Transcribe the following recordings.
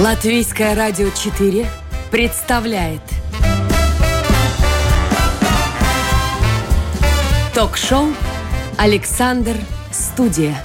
Латвийское радио 4 представляет Ток-шоу «Александр Студия».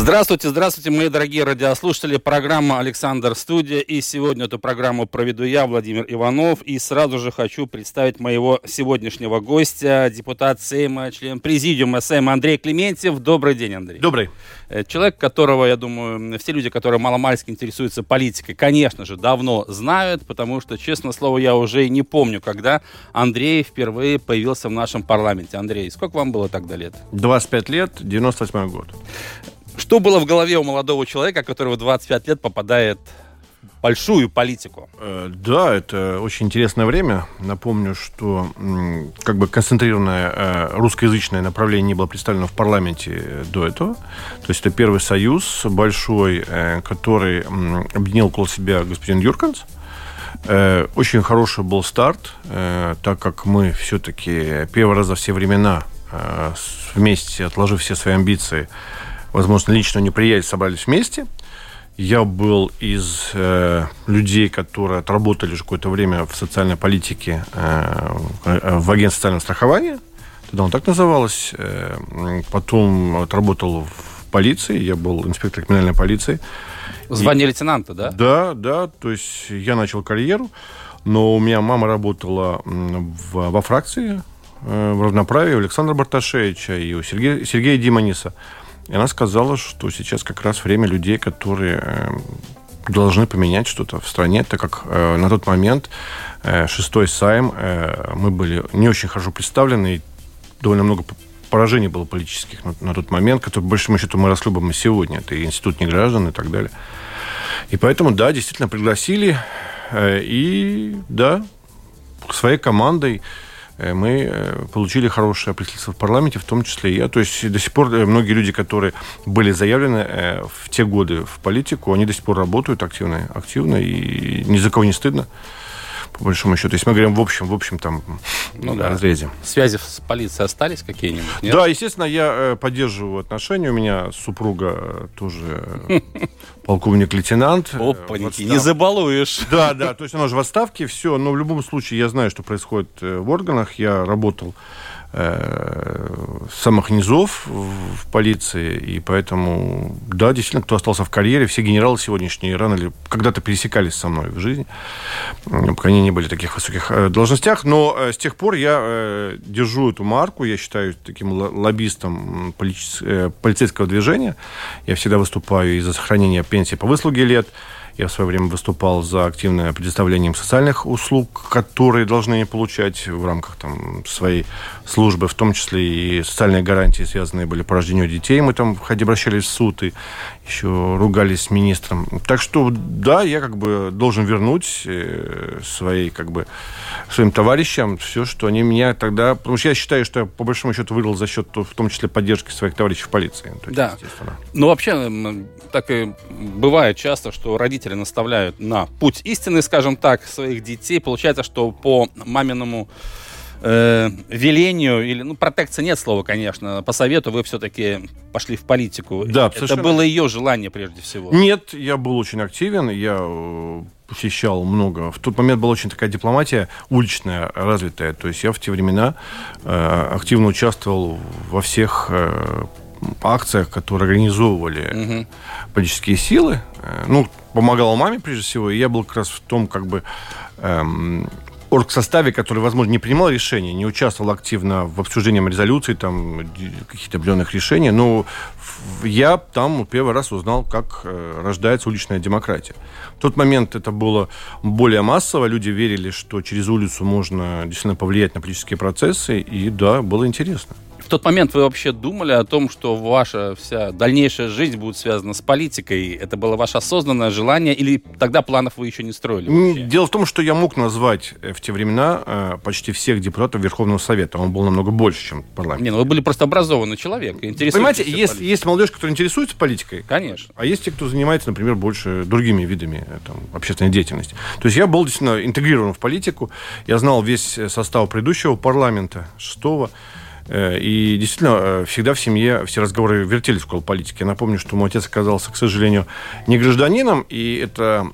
Здравствуйте, здравствуйте, мои дорогие радиослушатели. Программа «Александр Студия». И сегодня эту программу проведу я, Владимир Иванов. И сразу же хочу представить моего сегодняшнего гостя, депутат Сейма, член президиума Сейма Андрей Клементьев. Добрый день, Андрей. Добрый. Э, человек, которого, я думаю, все люди, которые маломальски интересуются политикой, конечно же, давно знают, потому что, честно слово, я уже и не помню, когда Андрей впервые появился в нашем парламенте. Андрей, сколько вам было тогда лет? 25 лет, 98 год. Что было в голове у молодого человека, который в 25 лет попадает большую политику? Э, да, это очень интересное время. Напомню, что как бы концентрированное э, русскоязычное направление не было представлено в парламенте до этого. То есть это первый союз большой, э, который объединил около себя господин Юрканс. Очень хороший был старт, так как мы все-таки первый раз за все времена вместе, отложив все свои амбиции, возможно, личного неприятия собрались вместе. Я был из э, людей, которые отработали уже какое-то время в социальной политике э, в агентстве социального страхования. Тогда он так называлось. Э, потом отработал в полиции. Я был инспектор криминальной полиции. Звание и, лейтенанта, да? Да, да. То есть я начал карьеру. Но у меня мама работала в, во фракции э, в равноправии у Александра Барташевича и у Сергея, Сергея Димониса. И она сказала, что сейчас как раз время людей, которые э, должны поменять что-то в стране, так как э, на тот момент э, шестой сайм э, мы были не очень хорошо представлены, и довольно много поражений было политических на, на тот момент, которые, по большому счету, мы расхлебываем и сегодня. Это и институт неграждан и так далее. И поэтому, да, действительно пригласили, э, и, да, своей командой мы э, получили хорошее представительство в парламенте, в том числе и я. То есть до сих пор э, многие люди, которые были заявлены в те годы в политику, они до сих пор работают активно, активно и ни за кого не стыдно по большому счету. Если мы говорим в общем, в общем там ну, да. разрезе. Связи с полицией остались какие-нибудь? Нет? Да, естественно, я э, поддерживаю отношения. У меня супруга тоже полковник-лейтенант. Э, Опаньки, не забалуешь. Да, да, то есть она же в отставке, все. Но в любом случае я знаю, что происходит э, в органах. Я работал Э, самых низов в полиции, и поэтому, да, действительно, кто остался в карьере, все генералы сегодняшние рано или когда-то пересекались со мной в жизни, пока они не были в таких высоких э, должностях, но э, с тех пор я держу эту марку, я считаю таким лоббистом полицейского движения, я всегда выступаю и за сохранение пенсии по выслуге лет, я в свое время выступал за активное предоставление социальных услуг, которые должны получать в рамках там, своей службы, в том числе и социальные гарантии, связанные были по рождению детей. Мы там обращались в суд и еще ругались с министром. Так что, да, я как бы должен вернуть э, своей, как бы, своим товарищам все, что они меня тогда... Потому что я считаю, что я по большому счету выиграл за счет, в том числе, поддержки своих товарищей в полиции. есть, да. Ну, вообще, так и бывает часто, что родители наставляют на путь истины, скажем так, своих детей. Получается, что по маминому э, велению, или, ну, протекция нет слова, конечно, по совету вы все-таки пошли в политику. Да, Это совершенно... было ее желание прежде всего. Нет, я был очень активен, я э, посещал много. В тот момент была очень такая дипломатия уличная, развитая. То есть я в те времена э, активно участвовал во всех э, акциях, которые организовывали угу. политические силы. Э, ну, помогал маме прежде всего, и я был как раз в том, как бы эм, оргсоставе, который, возможно, не принимал решения, не участвовал активно в обсуждении резолюций, там, каких-то определенных решений, но я там первый раз узнал, как э, рождается уличная демократия. В тот момент это было более массово, люди верили, что через улицу можно действительно повлиять на политические процессы, и да, было интересно в тот момент вы вообще думали о том, что ваша вся дальнейшая жизнь будет связана с политикой? Это было ваше осознанное желание или тогда планов вы еще не строили? Вообще? Дело в том, что я мог назвать э, в те времена э, почти всех депутатов Верховного Совета. Он был намного больше, чем парламент. Не, ну вы были просто образованный человек. Понимаете, есть, есть молодежь, которая интересуется политикой. Конечно. А есть те, кто занимается, например, больше другими видами э, там, общественной деятельности. То есть я был действительно интегрирован в политику. Я знал весь состав предыдущего парламента, шестого. Э, и действительно, э, всегда в семье все разговоры вертелись около политики. Я напомню, что мой отец оказался, к сожалению, не гражданином, и это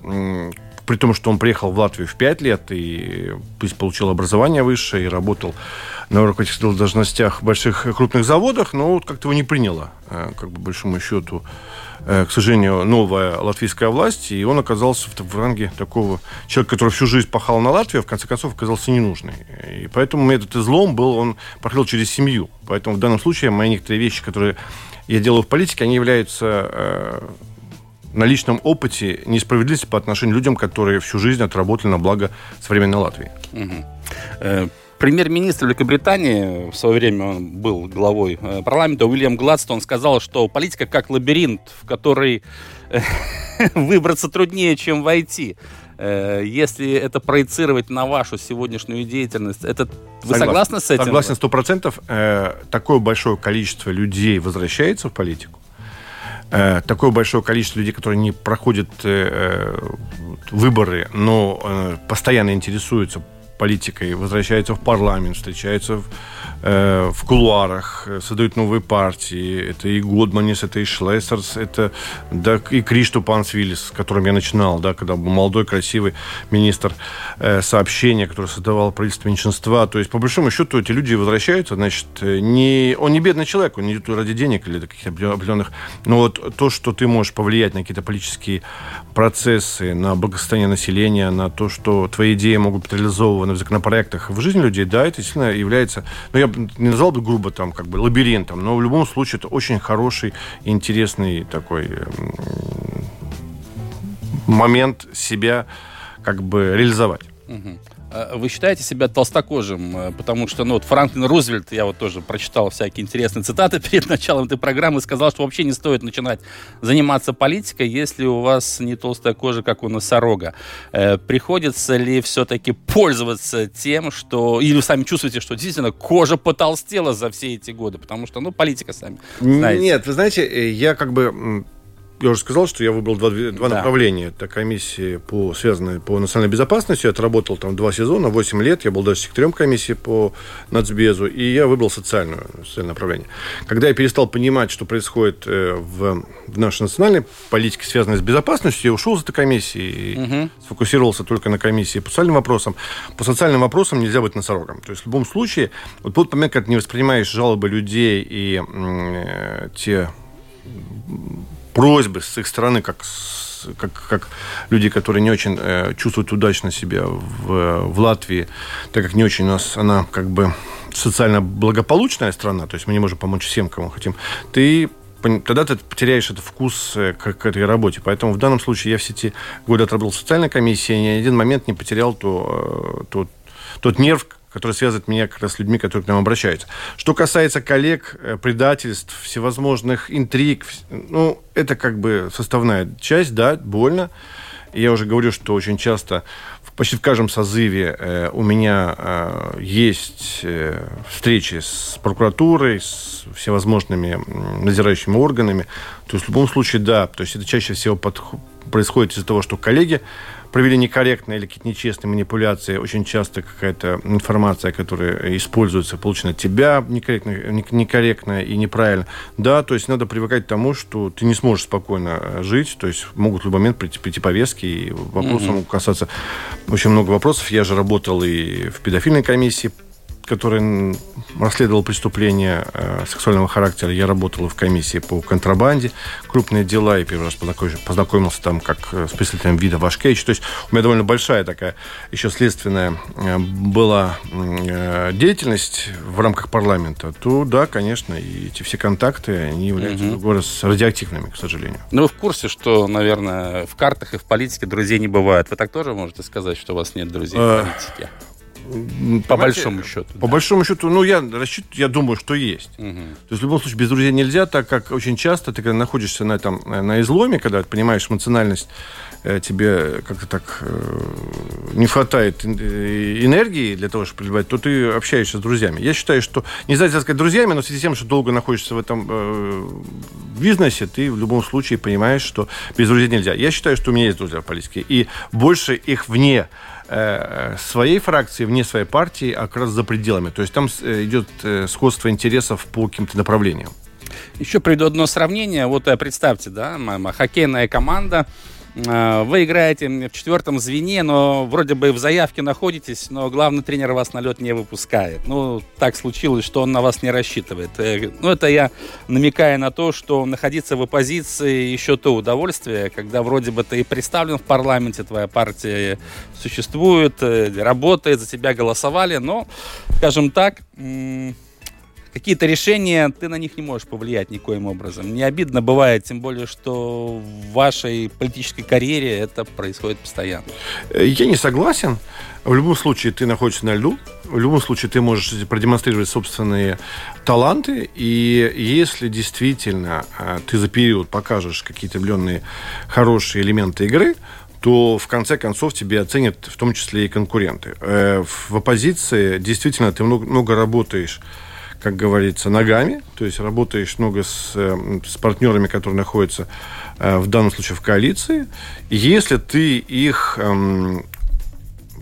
при том, что он приехал в Латвию в 5 лет и получил образование высшее и работал на руководительных должностях в больших крупных заводах, но вот как-то его не приняло, э, как бы, большому счету, к сожалению, новая латвийская власть, и он оказался в, в ранге такого человека, который всю жизнь пахал на Латвию, а в конце концов оказался ненужный. И поэтому этот излом был, он проходил через семью. Поэтому в данном случае мои некоторые вещи, которые я делаю в политике, они являются э, на личном опыте несправедливости по отношению к людям, которые всю жизнь отработали на благо современной Латвии. Угу. Премьер-министр Великобритании, в свое время он был главой э, парламента, Уильям Гладстон сказал, что политика как лабиринт, в который э, выбраться труднее, чем войти. Э, если это проецировать на вашу сегодняшнюю деятельность, это вы согласны с этим? Согласен сто процентов. Такое большое количество людей возвращается в политику. Такое большое количество людей, которые не проходят выборы, но постоянно интересуются политикой, возвращается в парламент, встречается в, э, в кулуарах, создают новые партии. Это и Годманис, это и Шлессерс, это да, и Кришту Пансвиллис, с которым я начинал, да, когда был молодой, красивый министр э, сообщения, который создавал правительство меньшинства. То есть, по большому счету, эти люди возвращаются, значит, не, он не бедный человек, он не идет ради денег или каких-то определенных... Но вот то, что ты можешь повлиять на какие-то политические процессы, на благосостояние населения, на то, что твои идеи могут быть реализованы в законопроектах в жизни людей, да, это действительно является, ну, я не назвал бы грубо там, как бы, лабиринтом, но в любом случае это очень хороший интересный такой момент себя как бы реализовать. Угу. А вы считаете себя толстокожим? Э, потому что, ну, вот Франклин Рузвельт, я вот тоже прочитал всякие интересные цитаты перед началом этой программы, сказал, что вообще не стоит начинать заниматься политикой, если у вас не толстая кожа, как у носорога. Э, приходится ли все-таки пользоваться тем, что... Или вы сами чувствуете, что действительно кожа потолстела за все эти годы? Потому что, ну, политика сами знаете. Нет, вы знаете, э, я как бы я уже сказал, что я выбрал два, два да. направления. Это комиссии, по, связанные по национальной безопасности. Я отработал там два сезона, 8 лет. Я был даже секретарем комиссии по нацбезу. И я выбрал социальную, социальное направление. Когда я перестал понимать, что происходит э, в, в нашей национальной политике, связанной с безопасностью, я ушел из этой комиссии и угу. сфокусировался только на комиссии по социальным вопросам. По социальным вопросам нельзя быть носорогом. То есть в любом случае, вот тот момент, когда ты не воспринимаешь жалобы людей и э, те просьбы с их стороны, как, как, как люди, которые не очень э, чувствуют удачно себя в, в Латвии, так как не очень у нас она как бы социально благополучная страна, то есть мы не можем помочь всем, кому хотим, ты тогда ты потеряешь этот вкус э, к, к этой работе. Поэтому в данном случае я все эти годы отработал в социальной комиссии, ни один момент не потерял то, э, то, тот нерв, который связывает меня как раз с людьми, которые к нам обращаются. Что касается коллег, э, предательств, всевозможных интриг, ну, это как бы составная часть, да, больно. Я уже говорю, что очень часто, почти в каждом созыве э, у меня э, есть э, встречи с прокуратурой, с всевозможными надзирающими органами. То есть в любом случае, да, то есть это чаще всего под, происходит из-за того, что коллеги провели некорректные или какие-то нечестные манипуляции, очень часто какая-то информация, которая используется, получена от тебя некорректная, некорректная и неправильно. Да, то есть надо привыкать к тому, что ты не сможешь спокойно жить, то есть могут в любой момент прийти, прийти повестки, и вопросы mm-hmm. могут касаться очень много вопросов. Я же работал и в педофильной комиссии который расследовал преступления э, сексуального характера. Я работал в комиссии по контрабанде, крупные дела, и первый раз познакомился там как э, с представителем вида Вашкевич. То есть у меня довольно большая такая еще следственная э, была э, деятельность в рамках парламента. То да, конечно, и эти все контакты, они являются угу. раз радиоактивными, к сожалению. Ну, вы в курсе, что, наверное, в картах и в политике друзей не бывает. Вы так тоже можете сказать, что у вас нет друзей в политике? По большому счету. По да. большому счету, ну, я расчет, я думаю, что есть. Угу. То есть, в любом случае, без друзей нельзя, так как очень часто ты, когда находишься на, этом, на изломе, когда понимаешь эмоциональность, э, тебе как-то так э, не хватает э, энергии для того, чтобы проливать, то ты общаешься с друзьями. Я считаю, что, не знаю, сказать друзьями, но в связи с тем, что долго находишься в этом э, бизнесе, ты в любом случае понимаешь, что без друзей нельзя. Я считаю, что у меня есть друзья в политике, и больше их вне э, своей фракции, вне своей партии, а как раз за пределами. То есть там идет сходство интересов по каким-то направлениям. Еще приду одно сравнение. Вот представьте, да, хоккейная команда, Э, вы играете в четвертом звене, но вроде бы в заявке находитесь, но главный тренер вас на лед не выпускает. Ну, так случилось, что он на вас не рассчитывает. Э, ну, это я намекая на то, что находиться в оппозиции еще то удовольствие, когда вроде бы ты и представлен в парламенте, твоя партия существует, э, работает, за тебя голосовали, но, скажем так, какие-то решения, ты на них не можешь повлиять никоим образом. Не обидно бывает, тем более, что в вашей политической карьере это происходит постоянно. Я не согласен. В любом случае ты находишься на льду, в любом случае ты можешь продемонстрировать собственные таланты, и если действительно а, ты за период покажешь какие-то определенные хорошие элементы игры, то в конце концов тебе оценят в том числе и конкуренты. Э, в оппозиции действительно ты много, много работаешь как говорится, ногами, то есть работаешь много с, э, с партнерами, которые находятся э, в данном случае в коалиции. если ты их эм,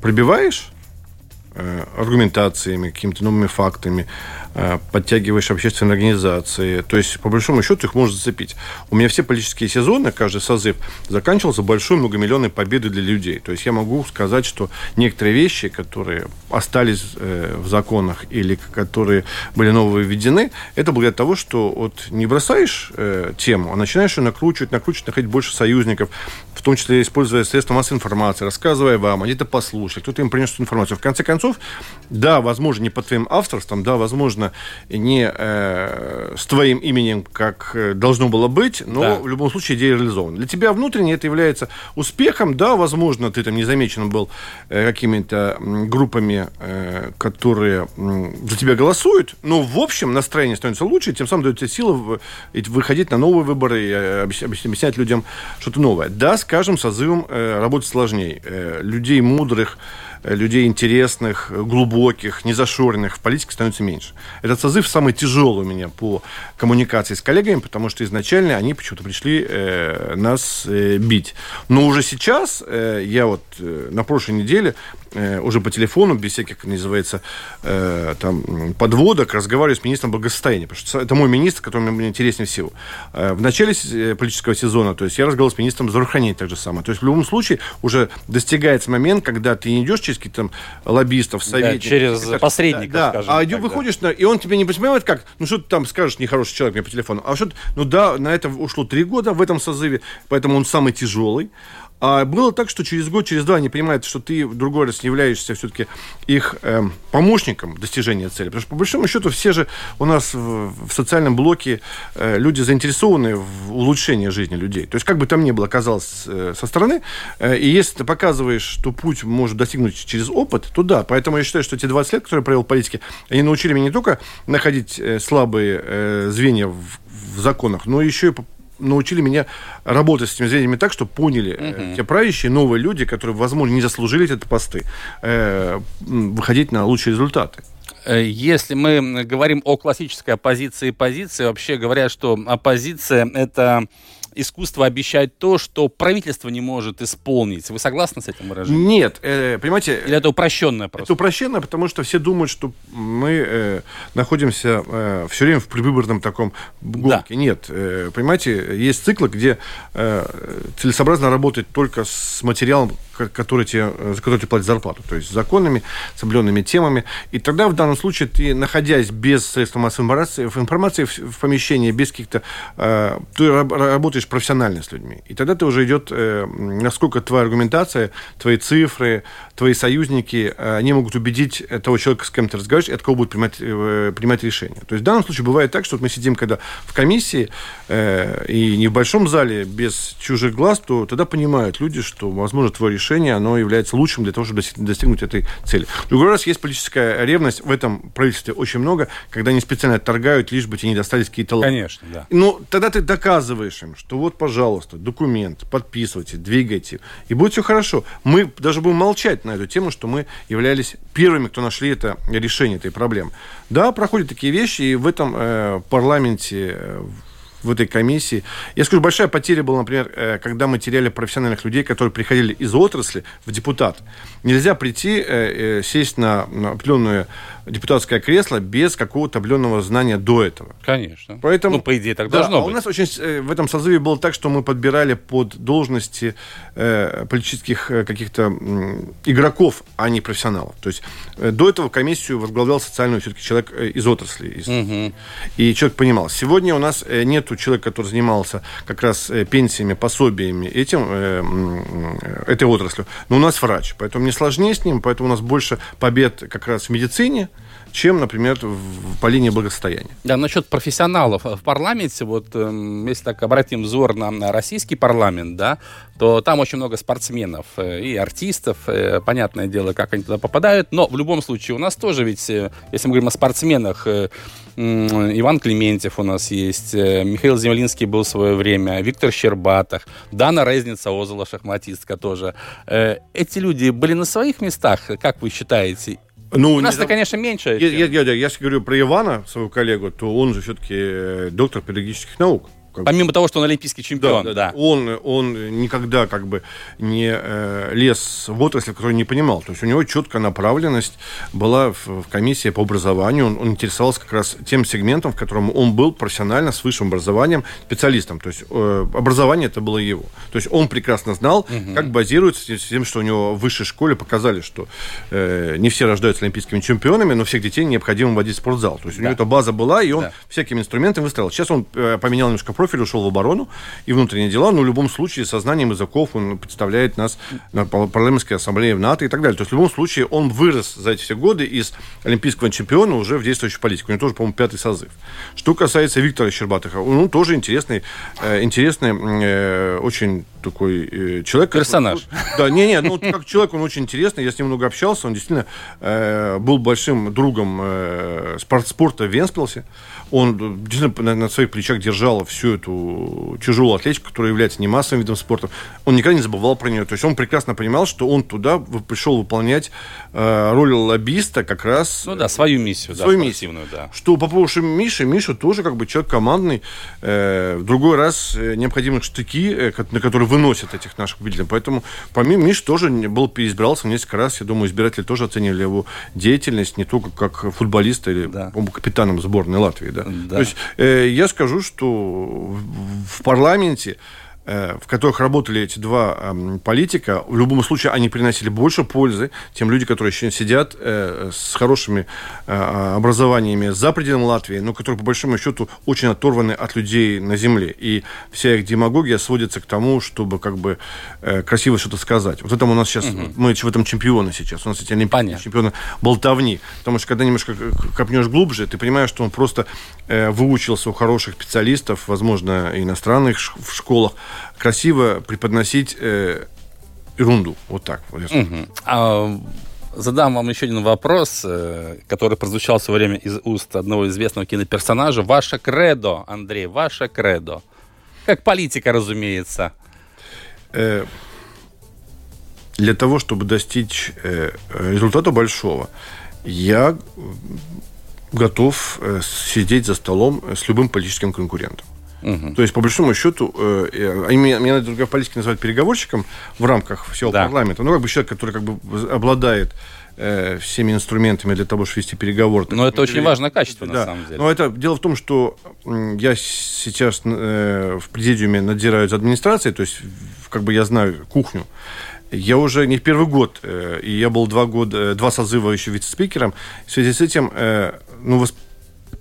пробиваешь аргументациями, какими-то новыми фактами, Э, подтягиваешь общественные организации. То есть, по большому счету, их можно зацепить. У меня все политические сезоны, каждый созыв, заканчивался большой многомиллионной победой для людей. То есть я могу сказать, что некоторые вещи, которые остались э, в законах или которые были новые введены, это благодаря того, что вот не бросаешь э, тему, а начинаешь ее накручивать, накручивать, находить больше союзников, в том числе используя средства массовой информации, рассказывая вам, они это послушали, кто-то им принес эту информацию. В конце концов, да, возможно, не под твоим авторством, да, возможно, не э, с твоим именем, как э, должно было быть, но да. в любом случае идея реализована. Для тебя внутренне это является успехом, да, возможно, ты там не замечен был э, какими-то группами, э, которые э, за тебя голосуют, но в общем настроение становится лучше, тем самым дает тебе силы выходить на новые выборы и э, объяснять людям что-то новое. Да, скажем, созывом э, работать сложнее. Э, людей мудрых, людей интересных, глубоких, незашоренных в политике становится меньше. Этот созыв самый тяжелый у меня по коммуникации с коллегами, потому что изначально они почему-то пришли э, нас э, бить. Но уже сейчас, э, я вот э, на прошлой неделе э, уже по телефону, без всяких, называется, э, там, подводок, разговариваю с министром благосостояния, потому что это мой министр, который мне интереснее всего. Э, в начале э, политического сезона, то есть я разговаривал с министром здравоохранения так же самое. То есть в любом случае уже достигается момент, когда ты не идешь через каких-то там лоббистов, советников. Да, через так, посредников, да, скажем. А так, выходишь, да. на, и он тебе не понимает, как, ну что ты там скажешь, нехороший человек мне по телефону, а что ну да, на это ушло три года в этом созыве, поэтому он самый тяжелый. А было так, что через год, через два они понимают, что ты в другой раз являешься все-таки их э, помощником достижения цели. Потому что, по большому счету, все же у нас в, в социальном блоке э, люди заинтересованы в улучшении жизни людей. То есть, как бы там ни было казалось э, со стороны, э, и если ты показываешь, что путь может достигнуть через опыт, то да. Поэтому я считаю, что эти 20 лет, которые я провел в политике, они научили меня не только находить э, слабые э, звенья в, в законах, но еще и научили меня работать с этими зрителями так, что поняли угу. те правящие, новые люди, которые, возможно, не заслужили эти посты, э, выходить на лучшие результаты. Э, если мы говорим о классической оппозиции и позиции, вообще говорят, что оппозиция это искусство обещать то, что правительство не может исполнить. Вы согласны с этим выражением? Нет, э, понимаете... Или это упрощенное просто? Это упрощенное, потому что все думают, что мы э, находимся э, все время в предвыборном таком гонке. Да. Нет, э, понимаете, есть циклы, где э, целесообразно работать только с материалом, который тебе, за который тебе платят зарплату. То есть с законами, с определенными темами. И тогда в данном случае ты, находясь без средств массовой информации, информации в, в помещении, без каких-то... Э, ты работаешь профессионально с людьми. И тогда ты уже идет, э, насколько твоя аргументация, твои цифры, твои союзники, э, они могут убедить того человека, с кем ты разговариваешь, и от кого будет принимать, э, принимать решение. То есть в данном случае бывает так, что вот мы сидим когда в комиссии, э, и не в большом зале, без чужих глаз, то тогда понимают люди, что, возможно, твое решение решение, оно является лучшим для того, чтобы достигнуть этой цели. Другой раз есть политическая ревность, в этом правительстве очень много, когда они специально отторгают, лишь бы тебе не достались какие-то... Конечно, да. Ну, тогда ты доказываешь им, что вот, пожалуйста, документ, подписывайте, двигайте, и будет все хорошо. Мы даже будем молчать на эту тему, что мы являлись первыми, кто нашли это решение этой проблемы. Да, проходят такие вещи, и в этом э, парламенте, э, в этой комиссии. Я скажу, большая потеря была, например, э, когда мы теряли профессиональных людей, которые приходили из отрасли в депутат. Нельзя прийти, э, э, сесть на определенное депутатское кресло без какого-то определенного знания до этого. Конечно. Поэтому, ну, по идее, так да, должно а быть. у нас очень в этом созыве было так, что мы подбирали под должности э, политических э, каких-то э, игроков, а не профессионалов. То есть э, до этого комиссию возглавлял социальный все-таки человек э, из отрасли. Из, угу. И человек понимал. Сегодня у нас э, нет человека, который занимался как раз э, пенсиями, пособиями этим, э, этой отраслью. Но у нас врач, поэтому мне сложнее с ним, поэтому у нас больше побед как раз в медицине, чем, например, по линии благосостояния. Да, насчет профессионалов в парламенте, вот э, если так обратим взор на российский парламент, да, то там очень много спортсменов э, и артистов, э, понятное дело, как они туда попадают, но в любом случае у нас тоже ведь, если мы говорим о спортсменах, Иван Клементьев у нас есть, Михаил Землинский был в свое время, Виктор Щербатов, Дана Резница, Озола, шахматистка тоже. Эти люди были на своих местах, как вы считаете? Ну, У нас-то, конечно, меньше. Я, я, я, я, если говорю про Ивана, своего коллегу, то он же все-таки доктор педагогических наук. Как Помимо того, что он олимпийский чемпион, да. да, да. Он, он никогда как бы не э, лез в отрасль, которую не понимал. То есть у него четкая направленность была в, в комиссии по образованию. Он, он интересовался как раз тем сегментом, в котором он был профессионально с высшим образованием специалистом. То есть э, образование это было его. То есть он прекрасно знал, угу. как базируется с тем, что у него в высшей школе показали, что э, не все рождаются олимпийскими чемпионами, но всех детей необходимо вводить в спортзал. То есть да. у него эта база была, и он да. всякими инструментами выстраивал. Сейчас он э, поменял немножко профиль, ушел в оборону и внутренние дела, но в любом случае сознанием языков он представляет нас на парламентской ассамблее в НАТО и так далее. То есть в любом случае он вырос за эти все годы из олимпийского чемпиона уже в действующую политику. У него тоже, по-моему, пятый созыв. Что касается Виктора Щербатова, он тоже интересный, э, интересный э, очень такой э, человек. Персонаж. Да, не-не, ну как человек он очень интересный, я с ним много общался, он действительно был большим другом спорт, спорта в Венспилсе. Он действительно на, своих плечах держал всю эту тяжелую атлетику, которая является не массовым видом спорта. Он никогда не забывал про нее. То есть он прекрасно понимал, что он туда пришел выполнять э, роль лоббиста как раз. Ну да, свою миссию, свою да, миссию. да. Что по поводу Миши, Миша тоже как бы человек командный. Э, в другой раз э, необходимы штыки, на которые выносят этих наших победителей. Поэтому помимо Миш тоже был переизбирался несколько раз. Я думаю, избиратели тоже оценивали его деятельность не только как футболиста или да. капитаном сборной Латвии. Да. Да. То есть э, я скажу, что в парламенте в которых работали эти два эм, политика, в любом случае они приносили больше пользы тем людям, которые еще сидят э, с хорошими э, образованиями за пределами Латвии, но которые, по большому счету, очень оторваны от людей на земле. И вся их демагогия сводится к тому, чтобы как бы красиво что-то сказать. Вот это у нас сейчас, угу. мы в этом чемпионы сейчас. У нас эти олимпийские чемпионы болтовни. Потому что когда немножко копнешь глубже, ты понимаешь, что он просто выучился у хороших специалистов, возможно, иностранных в школах, красиво преподносить э, ерунду. Вот так. Угу. А, задам вам еще один вопрос, э, который прозвучал в свое время из уст одного известного киноперсонажа. Ваше кредо, Андрей, ваше кредо. Как политика, разумеется. Э, для того, чтобы достичь э, результата большого, я готов э, сидеть за столом с любым политическим конкурентом. Угу. То есть, по большому счету, э, они меня, меня в политике называют переговорщиком в рамках всего да. парламента. Ну, как бы человек, который как бы обладает э, всеми инструментами для того, чтобы вести переговоры. Но это очень важное качество, да. на самом деле. Но это дело в том, что я сейчас э, в президиуме надзираю за администрацией, то есть как бы я знаю кухню. Я уже не в первый год, э, и я был два года, э, два созыва еще вице-спикером. В связи с этим, э, ну,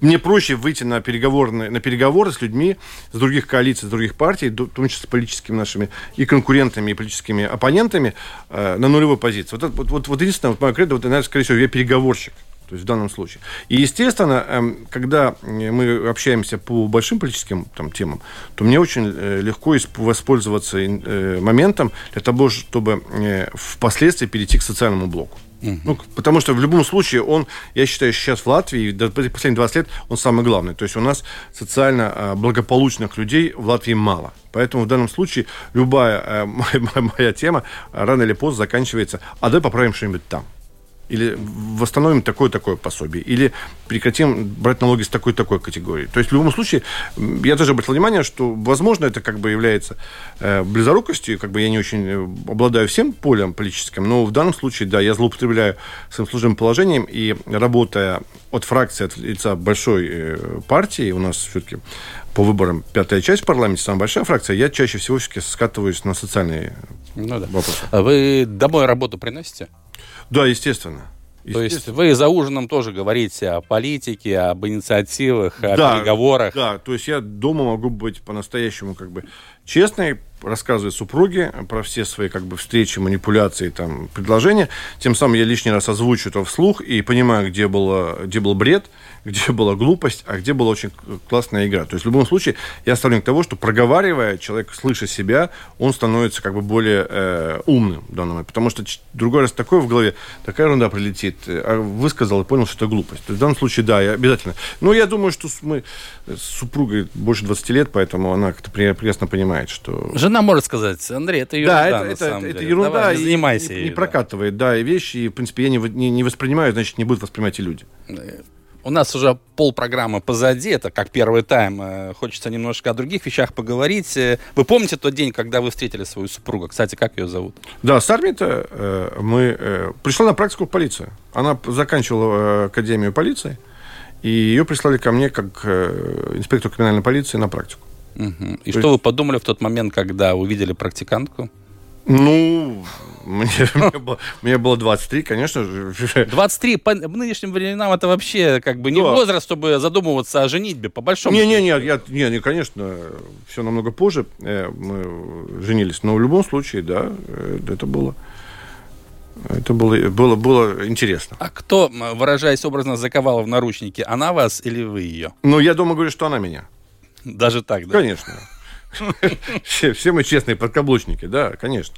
мне проще выйти на переговоры, на переговоры с людьми с других коалиций, с других партий, в том числе с политическими нашими и конкурентами, и политическими оппонентами э, на нулевой позиции. Вот, вот, вот, вот единственное, вот мое кредо, вот, наверное, скорее всего, я переговорщик. То есть в данном случае. И, естественно, эм, когда мы общаемся по большим политическим там, темам, то мне очень э, легко воспользоваться э, моментом для того, чтобы э, впоследствии перейти к социальному блоку. Угу. Ну, потому что в любом случае он, я считаю, сейчас в Латвии, до последних 20 лет, он самый главный. То есть у нас социально а, благополучных людей в Латвии мало. Поэтому в данном случае любая моя, моя тема рано или поздно заканчивается, а давай поправим что-нибудь там. Или восстановим такое-такое пособие, или прекратим брать налоги с такой-такой категории. То есть в любом случае, я тоже обратил внимание, что, возможно, это как бы является э, близорукостью, как бы я не очень э, обладаю всем полем политическим, но в данном случае, да, я злоупотребляю своим служебным положением и работая от фракции, от лица большой э, партии, у нас все-таки по выборам пятая часть в парламенте, самая большая фракция, я чаще всего все-таки скатываюсь на социальные ну, да. вопросы. А вы домой работу приносите? Да, естественно. То есть вы за ужином тоже говорите о политике, об инициативах, о да, переговорах. Да, то есть я дома могу быть по-настоящему как бы честной, рассказывать супруге про все свои как бы встречи, манипуляции, там, предложения. Тем самым я лишний раз озвучу это вслух и понимаю, где, было, где был бред, где была глупость, а где была очень классная игра. То есть в любом случае я сторонник того, что проговаривая, человек, слыша себя, он становится как бы более э, умным в данном момент. Потому что другой раз такое в голове, такая ерунда прилетит, а высказал и понял, что это глупость. То есть в данном случае, да, я обязательно. Но я думаю, что мы с супругой больше 20 лет, поэтому она как-то прекрасно понимает, что... Жена может сказать, Андрей, это ерунда, Да, это, это, это, это ерунда, Давай, не занимайся и, не, не прокатывает, да, и вещи, и, в принципе, я не, не, не воспринимаю, значит, не будут воспринимать и люди. У нас уже полпрограммы позади, это как первый тайм. Э, хочется немножко о других вещах поговорить. Э, вы помните тот день, когда вы встретили свою супругу? Кстати, как ее зовут? Да, с армии-то э, мы... Э, пришла на практику в полицию. Она заканчивала э, академию полиции, и ее прислали ко мне как э, инспектор криминальной полиции на практику. Угу. И То что есть... вы подумали в тот момент, когда увидели практикантку? Ну, мне, мне, было, мне было 23, конечно же. 23 по нынешним временам это вообще как бы не да. возраст, чтобы задумываться о женитьбе, по большому Не, не, не, я, не, не, конечно, все намного позже э, мы женились, но в любом случае, да, э, это было... Это было, было, было интересно. А кто, выражаясь образно, заковал в наручники? Она вас или вы ее? Ну, я дома говорю, что она меня. Даже так, да? Конечно. Все, все мы честные подкаблучники, да, конечно.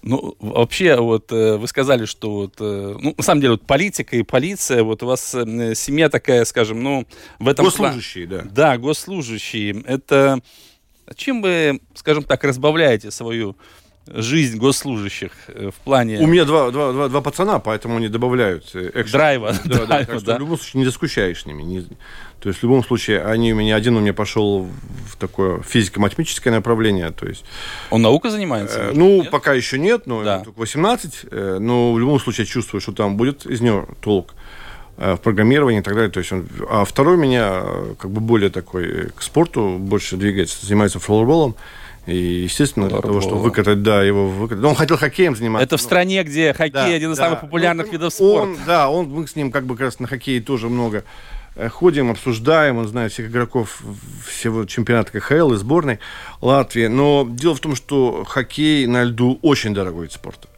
Ну, вообще, вот э, вы сказали, что вот, э, ну, на самом деле, вот политика и полиция, вот у вас э, семья такая, скажем, ну, в этом... Госслужащие, да. Да, госслужащие. Это чем вы, скажем так, разбавляете свою жизнь госслужащих в плане... У меня два, два, два, два пацана, поэтому они добавляют экшен. Драйва. Да, драйва, да, так что да. в любом случае не заскучаешь с ними. Не, то есть в любом случае они у меня один у меня пошел в такое физико-математическое направление, то есть. Он наука занимается? Э, ну нет? пока еще нет, но да. только 18, э, но в любом случае чувствую, что там будет из него толк э, в программировании и так далее. То есть он, а второй у меня э, как бы более такой к спорту больше двигается, занимается флорболом. И, естественно, для того, чтобы выкатать, да, его выкатать. Он хотел хоккеем заниматься. Это в стране, где хоккей да, один из да. самых популярных ну, видов спорта. Он, да, он, мы с ним как бы как раз на хоккее тоже много Э, ходим, обсуждаем, он знает всех игроков всего чемпионата КХЛ и сборной Латвии. Но дело в том, что хоккей на льду очень дорогой вид спорта.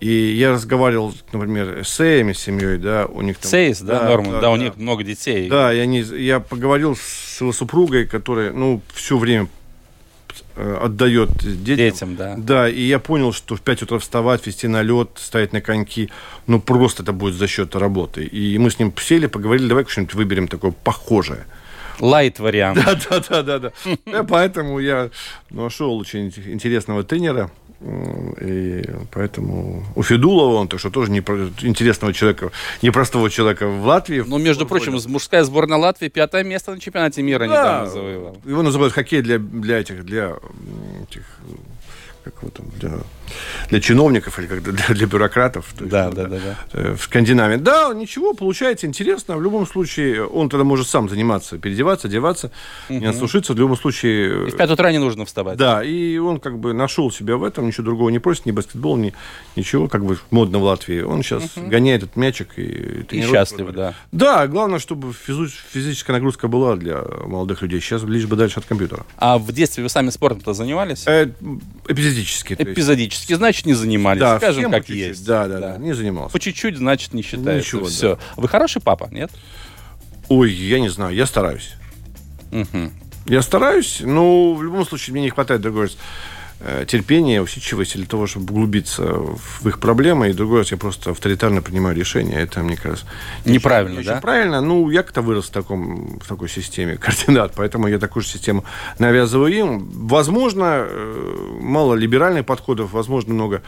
И я разговаривал, например, с Эями, с семьей, да, у них там... Сейс, да, да Норман, да, да, у них много детей. Да, и они, я поговорил с его супругой, которая, ну, все время отдает детям. Детям, да. Да, и я понял, что в 5 утра вставать, вести на лед, стоять на коньки, ну, просто это будет за счет работы. И мы с ним сели, поговорили, давай что-нибудь выберем такое похожее. Лайт вариант. Да, да, да, да, да. Поэтому я нашел очень интересного тренера, и поэтому у Федулова он, так что тоже не, интересного человека, непростого человека в Латвии. Ну, между прочим, мужская сборная Латвии пятое место на чемпионате мира да, недавно завоевала. Его называют хоккей для, для этих, для этих, как там, для для чиновников или как для, для бюрократов. То да, есть, да, да, да. Э, в Скандинавии. Да, ничего, получается интересно. В любом случае, он тогда может сам заниматься, переодеваться, одеваться, угу. не осушиться. В любом случае... И в 5 утра не нужно вставать. Да, и он как бы нашел себя в этом, ничего другого не просит, ни баскетбол, ни ничего, как бы модно в Латвии. Он сейчас угу. гоняет этот мячик и... И счастлив, да. Да, главное, чтобы физическая нагрузка была для молодых людей. Сейчас лишь бы дальше от компьютера. А в детстве вы сами спортом-то занимались? Э, эпизодически. Эпизодически практически, значит, не занимались. Да, Скажем, как чуть-чуть. есть. Да, да, да, не занимался. По чуть-чуть, значит, не считается. Ничего, Все. Да. Вы хороший папа, нет? Ой, я не знаю, я стараюсь. Угу. Я стараюсь, но в любом случае мне не хватает другой раз Э, терпения, усидчивости для того, чтобы углубиться в их проблемы. И другой раз я просто авторитарно принимаю решения. Это, мне кажется, неправильно, не да? правильно. Ну, я как-то вырос в, таком, в такой системе координат, поэтому я такую же систему навязываю им. Возможно, э, мало либеральных подходов, возможно, много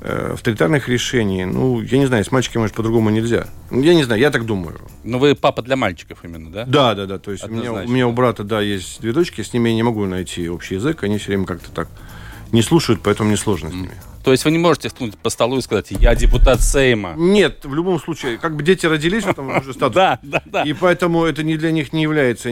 э, авторитарных решений, ну, я не знаю, с мальчиками, может, по-другому нельзя. Ну, Я не знаю, я так думаю. Ну, вы папа для мальчиков именно, да? Да, да, да. То есть у меня, у меня у брата, да, есть две дочки, с ними я не могу найти общий язык, они все время как-то так не слушают, поэтому мне сложно с ними. То есть вы не можете стукнуть по столу и сказать, я депутат Сейма. Нет, в любом случае, как бы дети родились в этом уже статусе. Да, да, да. И поэтому это не для них не является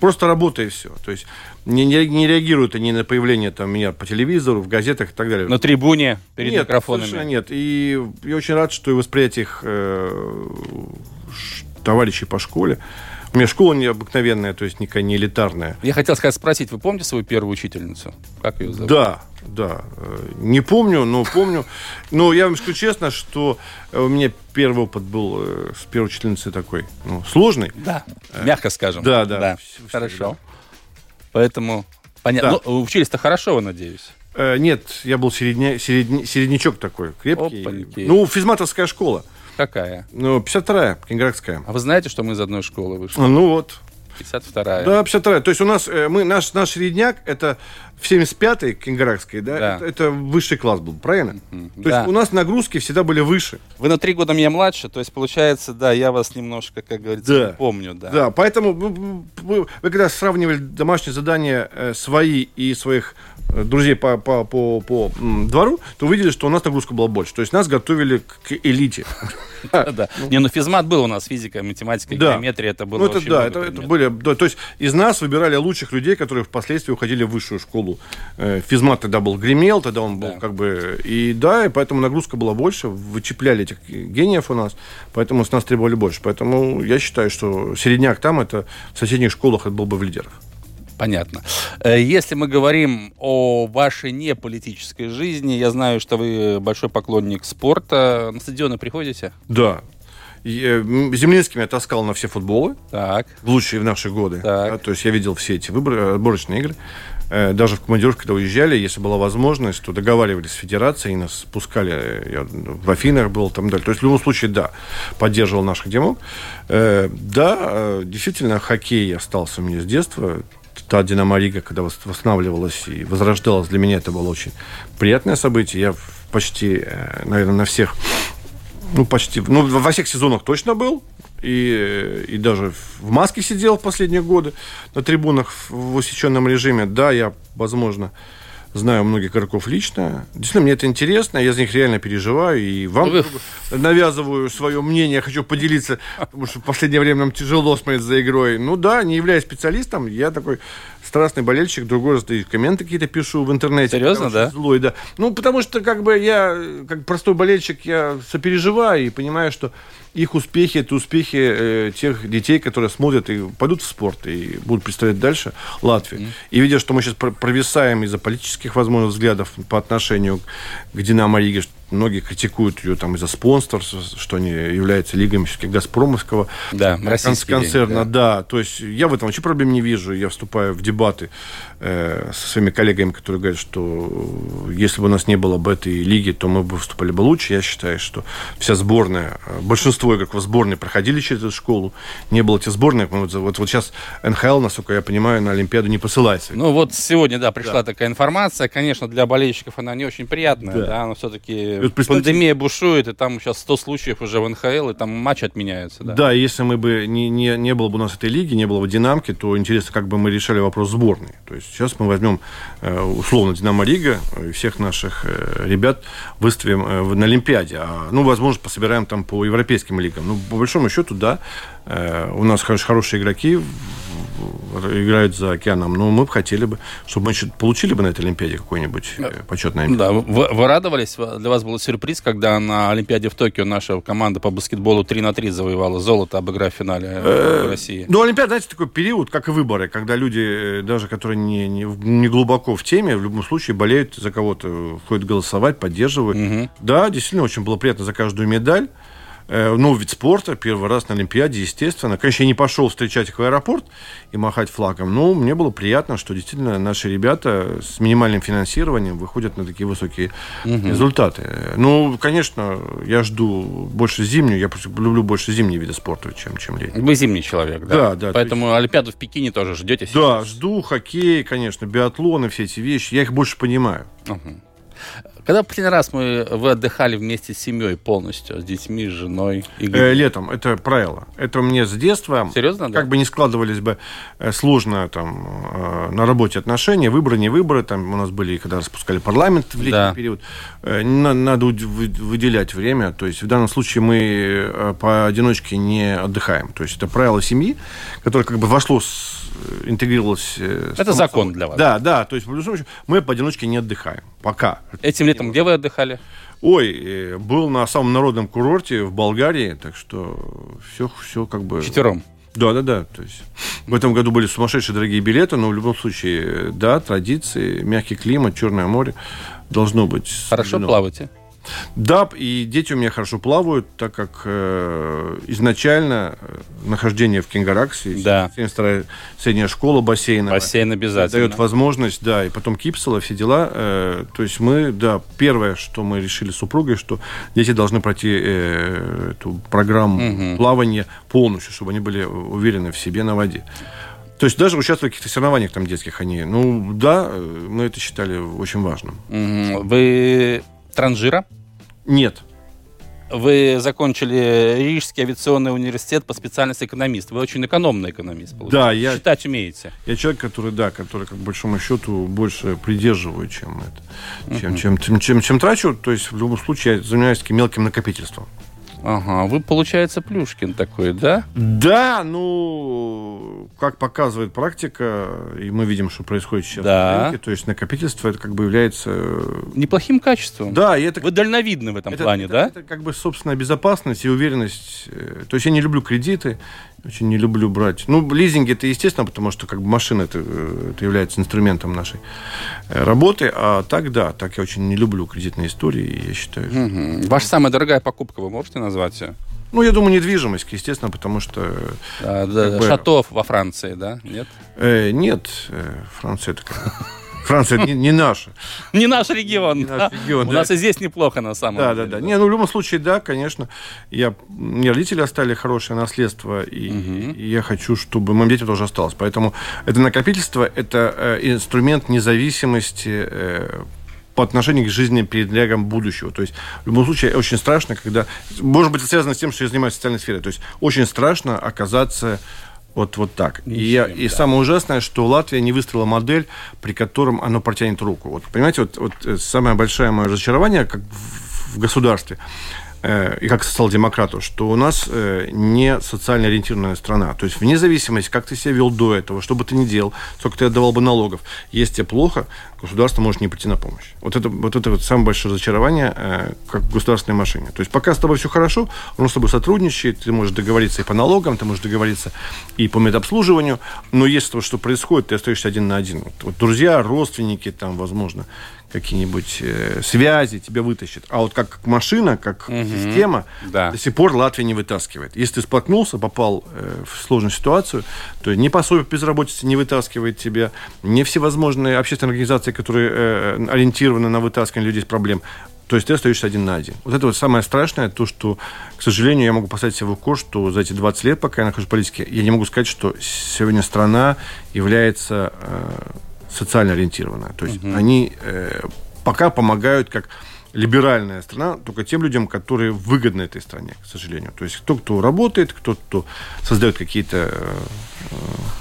просто работа и все. То есть не, не- не реагируют они на появление там, меня по телевизору, в газетах и так далее. На трибуне перед нет, микрофонами. совершенно нет. И я очень рад, что и восприятие их э, товарищей по школе. У меня школа необыкновенная, то есть никакая не элитарная. Я хотел сказать, спросить, вы помните свою первую учительницу? Как ее зовут? Да, да. Э, Не помню, но помню. Но я вам скажу честно, что э, у меня первый опыт был э, с первой учительницей такой, ну, сложный. Да. Мягко скажем. да, да. Вс- Хорошо. Поэтому понятно. Да. Ну, учились-то хорошо, вы, надеюсь. Э, Нет, я был середня- середня- середнячок такой, крепкий. Опаньки. Ну, физматовская школа. Какая? Ну, 52-я, Ленинградская. А вы знаете, что мы из одной школы вышли? Ну вот. 52-я. Да, 52 То есть у нас, э, мы, наш, наш середняк, это в 75-й Кенградской, да, Да. Это, это высший класс был, правильно? То Да. есть у нас нагрузки всегда были выше. Вы на три года меня младше, то есть получается, да, я вас немножко, как говорится, Да. помню, да. Да, поэтому вы, вы- вы- когда сравнивали домашние задания э, свои и своих э, друзей по, по, по, по, двору, то увидели, что у нас нагрузка была больше. То есть нас готовили к, элите. Да. Не, ну физмат был у нас, физика, математика, геометрия, это было Ну, это да, это, были. то есть из нас выбирали лучших людей, которые впоследствии уходили в высшую школу. Э, Физмат тогда был гремел, тогда он был Да. как бы. И да, и поэтому нагрузка была больше, вычепляли этих гениев у нас, поэтому с нас требовали больше. Поэтому я считаю, что середняк там это в соседних школах это был бы в лидерах. Понятно. Э, Если мы говорим о вашей неполитической жизни, я знаю, что вы большой поклонник спорта. На стадионы приходите? Да. Э, Землинским я таскал на все футболы, Так. лучшие в наши годы. Так. То есть я видел все эти выборы, отборочные игры. Э, Даже в командировке, когда уезжали, если была возможность, то договаривались с федерацией, нас спускали. э, Я в Афинах был, там далее. То есть в любом случае, да, поддерживал наш где. Э, Да, действительно, хоккей остался у меня с детства. Та Динамо Рига, когда вос- восстанавливалась и возрождалась, для меня это было очень приятное событие. Я почти, наверное, на всех ну, почти. Ну, во всех сезонах точно был. И, и даже в маске сидел в последние годы на трибунах в усеченном режиме. Да, я, возможно, знаю многих игроков лично. Действительно, мне это интересно, я за них реально переживаю. И вам Вы- навязываю свое мнение, хочу поделиться, потому что в последнее время нам тяжело смотреть за игрой. Ну да, не являясь специалистом, я такой страстный болельщик, другой раз и комменты какие-то пишу в интернете. Серьезно, да? Злой, да. Ну, потому что, как бы, я, как простой болельщик, я сопереживаю и понимаю, что их успехи – это успехи э, тех детей, которые смотрят и пойдут в спорт, и будут представлять дальше Латвию. И видя, что мы сейчас про- провисаем из-за политических, возможно, взглядов по отношению к «Динамо Риге», многие критикуют ее там из-за спонсорства, что они являются лигами все-таки «Газпромовского» Да, кон- концерна. деньги, да. то есть я в этом вообще проблем не вижу. Я вступаю в дебаты э, со своими коллегами, которые говорят, что если бы у нас не было бы этой лиги, то мы бы выступали бы лучше. Я считаю, что вся сборная, э, большинство игроков сборной проходили через эту школу. Не было этих сборных. Вот, вот, вот сейчас НХЛ, насколько я понимаю, на Олимпиаду не посылается. Ну вот сегодня, да, пришла такая информация. Конечно, для болельщиков она не очень приятная, Да. да, но все-таки вот представьте- пандемия бушует, и там сейчас 100 случаев уже в НХЛ, и там матчи отменяются, да. Да, если мы бы не, не, не было бы у нас этой лиги, не было бы динамки, то интересно, как бы мы решали вопрос сборной. То есть сейчас мы возьмем э, условно Динамо Рига всех наших э, ребят выставим э, на Олимпиаде. А, ну, возможно, пособираем там по европейским лигам. Ну, по большому счету, да, у нас хорош- хорошие игроки играют за океаном, но мы бы хотели бы, чтобы мы еще получили бы на этой Олимпиаде какое-нибудь э, почетное место. Да, вы, вы радовались? Для вас был сюрприз, когда на Олимпиаде в Токио наша команда по баскетболу 3 на 3 завоевала золото, обыграв в финале э, России. Ну, Олимпиада, знаете, такой период, как и выборы, когда люди, э, даже которые не, не, в- не глубоко в теме, в любом случае болеют за кого-то, ходят голосовать, поддерживают. Мгм. Да, действительно, очень было приятно за каждую медаль. Э, Ну, вид спорта, первый раз на Олимпиаде, естественно. Конечно, я не пошел встречать их в аэропорт и махать флагом, но мне было приятно, что действительно наши ребята с минимальным финансированием выходят на такие высокие результаты. Э, Ну, конечно, я жду больше зимнюю, я люблю больше зимние виды спорта, чем, чем летние. Вы зимний человек, да? Да, да, Поэтому Олимпиаду в Пекине тоже ждете Да, сейчас? жду хоккей, конечно, биатлон и все эти вещи. Я их больше понимаю. Мгм. Когда последний раз мы, вы отдыхали вместе с семьей полностью, с детьми, с женой? И... Э, летом, это правило. Это мне с детства. Серьезно, да? Как бы не складывались бы э, сложно там э, на работе отношения, выборы, не выборы, там у нас были, когда распускали парламент в летний да. период, э, надо выделять время, то есть в данном случае мы поодиночке не отдыхаем, то есть это правило семьи, которое как бы вошло интегрировалось. Это закон для вас. Да, да. То есть, мы поодиночке не отдыхаем. Пока. Этим летом где вы отдыхали? Ой, э, был на самом народном курорте в Болгарии, так что все, все как бы... Четвером? Да, да, да. То есть в этом году были сумасшедшие дорогие билеты, но в любом случае, да, традиции, мягкий климат, Черное море должно быть. Хорошо соблюдено. плаваете? Да, и дети у меня хорошо плавают, так как э, изначально э, нахождение в Кингараксе, да. средняя школа бассейна. Бассейн обязательно. Дает возможность, да, и потом кипсела, все дела. Э, то есть мы, да, первое, что мы решили с супругой, что дети должны пройти э, эту программу угу. плавания полностью, чтобы они были уверены в себе на воде. То есть даже участвовать в каких-то соревнованиях там детских они, ну да, э, мы это считали очень важным. Вы транжира? Нет. Вы закончили Рижский авиационный университет по специальности экономист. Вы очень экономный экономист. Получается. Да, я... Считать умеете. Я человек, который, да, который, как большому счету, больше придерживаю, чем это, чем, uh-huh. чем, чем, чем, чем трачу. То есть, в любом случае, я занимаюсь таким мелким накопительством. Ага, вы, получается, Плюшкин такой, да? Да, ну, как показывает практика, и мы видим, что происходит сейчас да. на рынке, то есть накопительство, это как бы является... Э, Неплохим качеством. Да, и это... Вы дальновидны в этом это, плане, это, да? Это, это как бы собственная безопасность и уверенность. Э, то есть я не люблю кредиты, очень не люблю брать. Ну, лизинг это естественно, потому что как бы машина это, э, это является инструментом нашей э, работы. А так, да, так я очень не люблю кредитные истории, я считаю. Угу. Ваша самая дорогая покупка, вы можете назвать ее? Ну, я думаю, недвижимость, естественно, потому что... А, да, бы... Шатов во Франции, да? Нет? Э, нет, э, Франция это как... Франция не, не наша. Не наш регион. Не наш регион У нас и здесь неплохо на самом деле. Да, да, да. Не, ну в любом случае, да, конечно. Я, мне родители оставили хорошее наследство, и, я хочу, чтобы моим детям тоже осталось. Поэтому это накопительство, это э, инструмент независимости э, по отношению к жизненным передрягам будущего. То есть, в любом случае, очень страшно, когда... Может быть, это связано с тем, что я занимаюсь социальной сферой. То есть, очень страшно оказаться вот, вот так. И, да. и самое ужасное, что Латвия не выстроила модель, при котором оно протянет руку. Вот, понимаете, вот, вот э, самое большое мое разочарование как в, в государстве – Э, и как социал-демократу, что у нас э, не социально ориентированная страна. То есть вне зависимости, как ты себя вел до этого, что бы ты ни делал, сколько ты отдавал бы налогов, если тебе плохо, государство может не прийти на помощь. Вот это вот, это вот самое большое разочарование э, как в государственной машине. То есть пока с тобой все хорошо, он с тобой сотрудничает, ты можешь договориться и по налогам, ты можешь договориться и по медобслуживанию, но если то, что происходит, ты остаешься один на один. Вот, вот друзья, родственники, там, возможно, какие-нибудь э, связи тебя вытащит. А вот как машина, как угу. система, да. до сих пор Латвия не вытаскивает. Если ты споткнулся, попал э, в сложную ситуацию, то не пособие по безработице не вытаскивает тебя, не всевозможные общественные организации, которые э, ориентированы на вытаскивание людей из проблем, то есть ты остаешься один на один. Вот это вот самое страшное, то, что, к сожалению, я могу поставить себе в укор, что за эти 20 лет, пока я нахожусь в политике, я не могу сказать, что сегодня страна является э, социально ориентированная. То есть угу. они э, пока помогают как либеральная страна только тем людям, которые выгодны этой стране, к сожалению. То есть кто, кто работает, кто, кто создает какие-то э,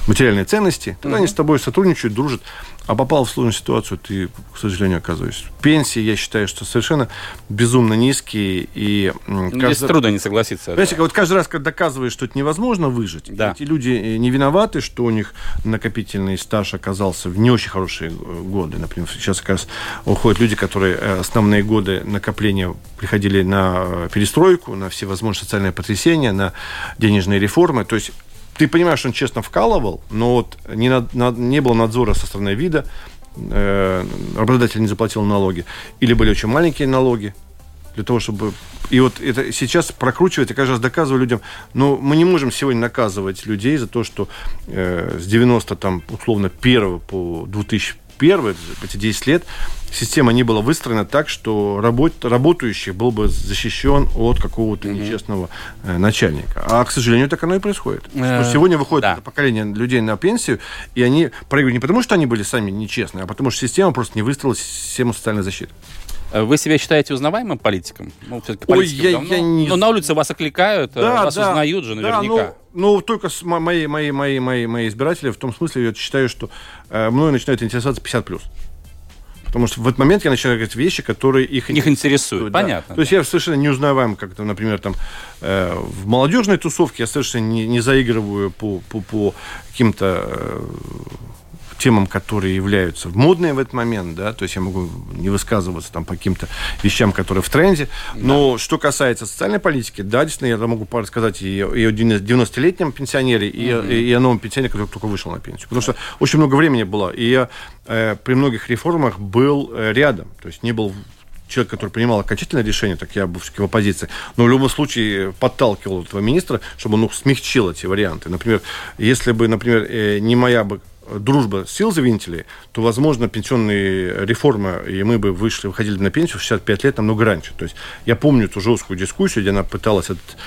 материальные ценности, тогда угу. они с тобой сотрудничают, дружат. А попал в сложную ситуацию, ты, к сожалению, оказываешься. Пенсии, я считаю, что совершенно безумно низкие. И каждый... Здесь трудно не согласиться. Понимаете, да. вот каждый раз, когда доказываешь, что это невозможно выжить, да. эти люди э, не виноваты, что у них накопительный стаж оказался в не очень хорошие э, годы. Например, сейчас как раз уходят люди, которые э, основные годы накопления приходили на перестройку, на всевозможные социальные потрясения, на денежные реформы. То есть ты понимаешь, что он честно вкалывал, но вот не, над, над, не было надзора со стороны вида, э, работодатель не заплатил налоги, или были очень маленькие налоги, для того, чтобы... И вот это сейчас прокручивает, и каждый раз доказываю людям, но мы не можем сегодня наказывать людей за то, что э, с 90, там, условно, 1 по 2000 первые, эти 10 лет, система не была выстроена так, что работ, работающий был бы защищен от какого-то mm-hmm. нечестного э, начальника. А, к сожалению, так оно и происходит. Э, сегодня выходит да. поколение людей на пенсию, и они проигрывают не потому, что они были сами нечестные, а потому что система просто не выстроила систему социальной защиты. Э, вы себя считаете узнаваемым политиком? Ну, Ой, я, я не... Но на улице вас окликают, э, да, вас да, узнают же наверняка. Да, ну, ну, только с, мои, мои, мои, мои, мои избиратели, в том смысле, я считаю, что э, мною начинают интересоваться 50+. Потому что в этот момент я начинаю говорить вещи, которые их, их интересуют. Да. Понятно. То есть я совершенно не узнаваем, как, например, там, э, в молодежной тусовке я совершенно не, не заигрываю по, по, по каким-то э, темам, которые являются модные в этот момент, да, то есть я могу не высказываться там по каким-то вещам, которые в тренде, но да. что касается социальной политики, да, действительно, я могу рассказать и, и о 90-летнем пенсионере, и, угу. и, и о новом пенсионере, который только вышел на пенсию, потому что очень много времени было, и я э, при многих реформах был э, рядом, то есть не был человек, который принимал окончательное решение, так я был в оппозиции, но в любом случае подталкивал этого министра, чтобы он ну, смягчил эти варианты. Например, если бы, например, э, не моя бы дружба сил завинтили, то, возможно, пенсионная реформа, и мы бы вышли, выходили на пенсию в 65 лет намного раньше. То есть я помню эту жесткую дискуссию, где она пыталась этот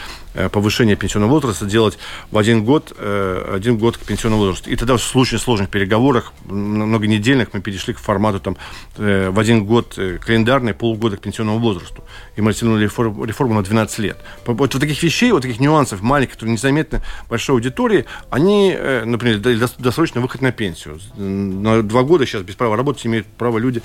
повышение пенсионного возраста делать в один год, э, один год к пенсионному возрасту. И тогда в случае сложных переговорах, многонедельных, мы перешли к формату там, э, в один год календарный, полгода к пенсионному возрасту. И мы растянули реформу на 12 лет. Вот, вот таких вещей, вот таких нюансов маленьких, которые незаметны большой аудитории, они, например, досрочный выход на пенсию. На два года сейчас без права работать имеют право люди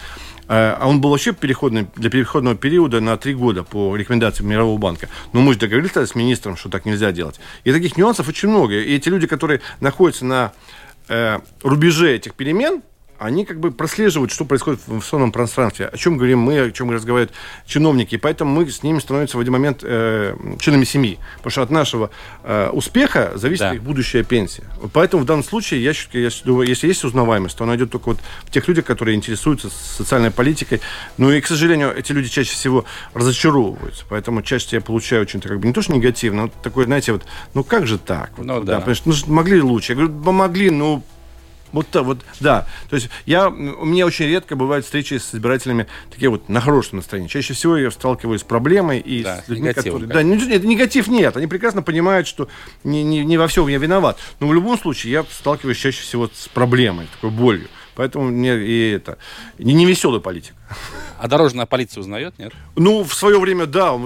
а он был вообще переходный, для переходного периода на три года по рекомендациям Мирового банка. Но мы же договорились тогда с министром, что так нельзя делать. И таких нюансов очень много. И эти люди, которые находятся на э, рубеже этих перемен, они как бы прослеживают, что происходит в информационном пространстве, о чем говорим мы, о чем разговаривают чиновники, и поэтому мы с ними становимся в один момент э, членами семьи, потому что от нашего э, успеха зависит да. их будущая пенсия. Поэтому в данном случае, я считаю, если есть узнаваемость, то она идет только вот в тех людях, которые интересуются социальной политикой. Ну и, к сожалению, эти люди чаще всего разочаровываются, поэтому чаще я получаю очень как бы не то, что негативно, но такое, знаете, вот, ну как же так? Ну вот, да. да. Ну, могли лучше. Я говорю, помогли, ну да, вот, да. То есть я, у меня очень редко бывают встречи с избирателями такие вот на хорошем настроении. Чаще всего я сталкиваюсь с проблемой и да, с людьми, которые... Да, нет, негатив нет. Они прекрасно понимают, что не, не, не во всем я виноват. Но в любом случае я сталкиваюсь чаще всего с проблемой, такой болью. Поэтому мне и это не, не веселый политик. А дорожная полиция узнает, нет? Ну, в свое время, да.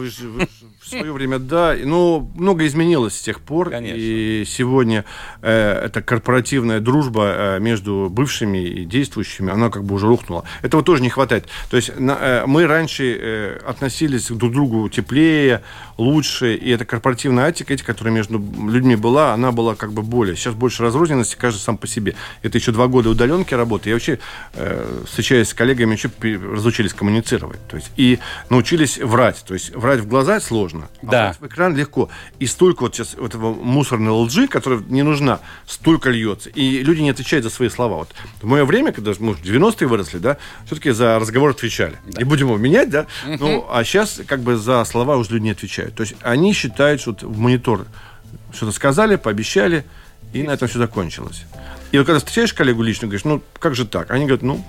В свое время, да. Но много изменилось с тех пор. Конечно. И сегодня э, эта корпоративная дружба э, между бывшими и действующими, она как бы уже рухнула. Этого тоже не хватает. То есть на, э, мы раньше э, относились друг к другу теплее, лучше. И эта корпоративная этика, которая между людьми была, она была как бы более. Сейчас больше разрозненности, каждый сам по себе. Это еще два года удаленки работы. Я вообще, э, встречаясь с коллегами, еще разучились коммуницировать. То есть, и научились врать. То есть врать в глаза сложно, а да. в экран легко. И столько вот сейчас вот этого мусорной лжи, которая не нужна, столько льется. И люди не отвечают за свои слова. Вот в мое время, когда мы в 90-е выросли, да, все-таки за разговор отвечали. Да. И будем его менять, да. Угу. Ну, а сейчас как бы за слова уже люди не отвечают. То есть они считают, что вот в монитор что-то сказали, пообещали, и на этом все закончилось. И вот когда встречаешь коллегу лично, говоришь, ну, как же так? Они говорят, ну,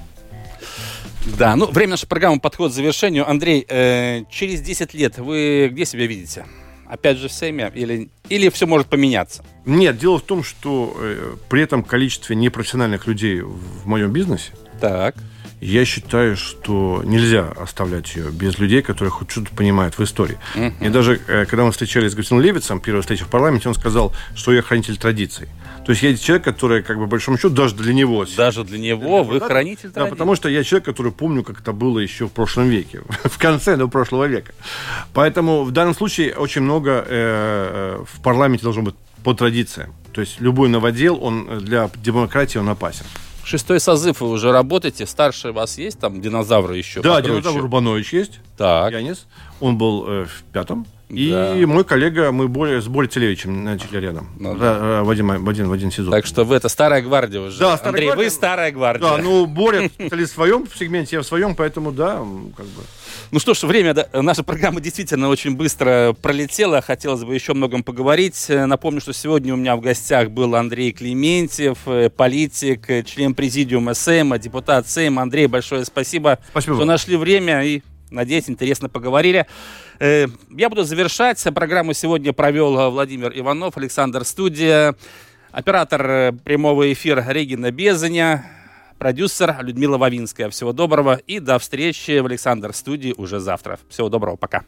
да, ну, время нашей программы подходит к завершению. Андрей, э, через 10 лет вы где себя видите? Опять же в Сейме или, или все может поменяться? Нет, дело в том, что э, при этом количестве непрофессиональных людей в моем бизнесе, так. Я считаю, что нельзя оставлять ее без людей, которые хоть что-то понимают в истории. Uh-huh. И даже э, когда мы встречались с Густином Левицем, первая встреча в парламенте, он сказал, что я хранитель традиций. То есть я человек, который, как бы, по большому счету, даже для него... Даже для него вы да, хранитель Да, потому что я человек, который помню, как это было еще в прошлом веке, в конце ну, прошлого века. Поэтому в данном случае очень много э, э, в парламенте должно быть по традициям. То есть любой новодел, он для демократии он опасен. Шестой созыв вы уже работаете. Старший у вас есть там динозавры еще? Да, покруче? динозавр Рубанович есть. Так. Янис. Он был э, в пятом. И да. мой коллега, мы более, с Борей Целевичем начали рядом. Ну, да. в, один, в, один, в один сезон. Так что вы это старая гвардия уже. Да, старая Андрей, гвардия. вы старая гвардия. Да, ну Боря в своем сегменте, я в своем, поэтому да, как бы. Ну что ж, время да, наша программа действительно очень быстро пролетела. Хотелось бы еще о многом поговорить. Напомню, что сегодня у меня в гостях был Андрей Клементьев, э, политик, э, член президиума СЭМа, депутат СЭМ. Андрей, большое спасибо, спасибо что нашли время и, надеюсь, интересно поговорили. Э, я буду завершать. Программу сегодня провел Владимир Иванов, Александр Студия, оператор прямого эфира Регина Безаня. Продюсер Людмила Вавинская. Всего доброго и до встречи в Александр студии уже завтра. Всего доброго, пока.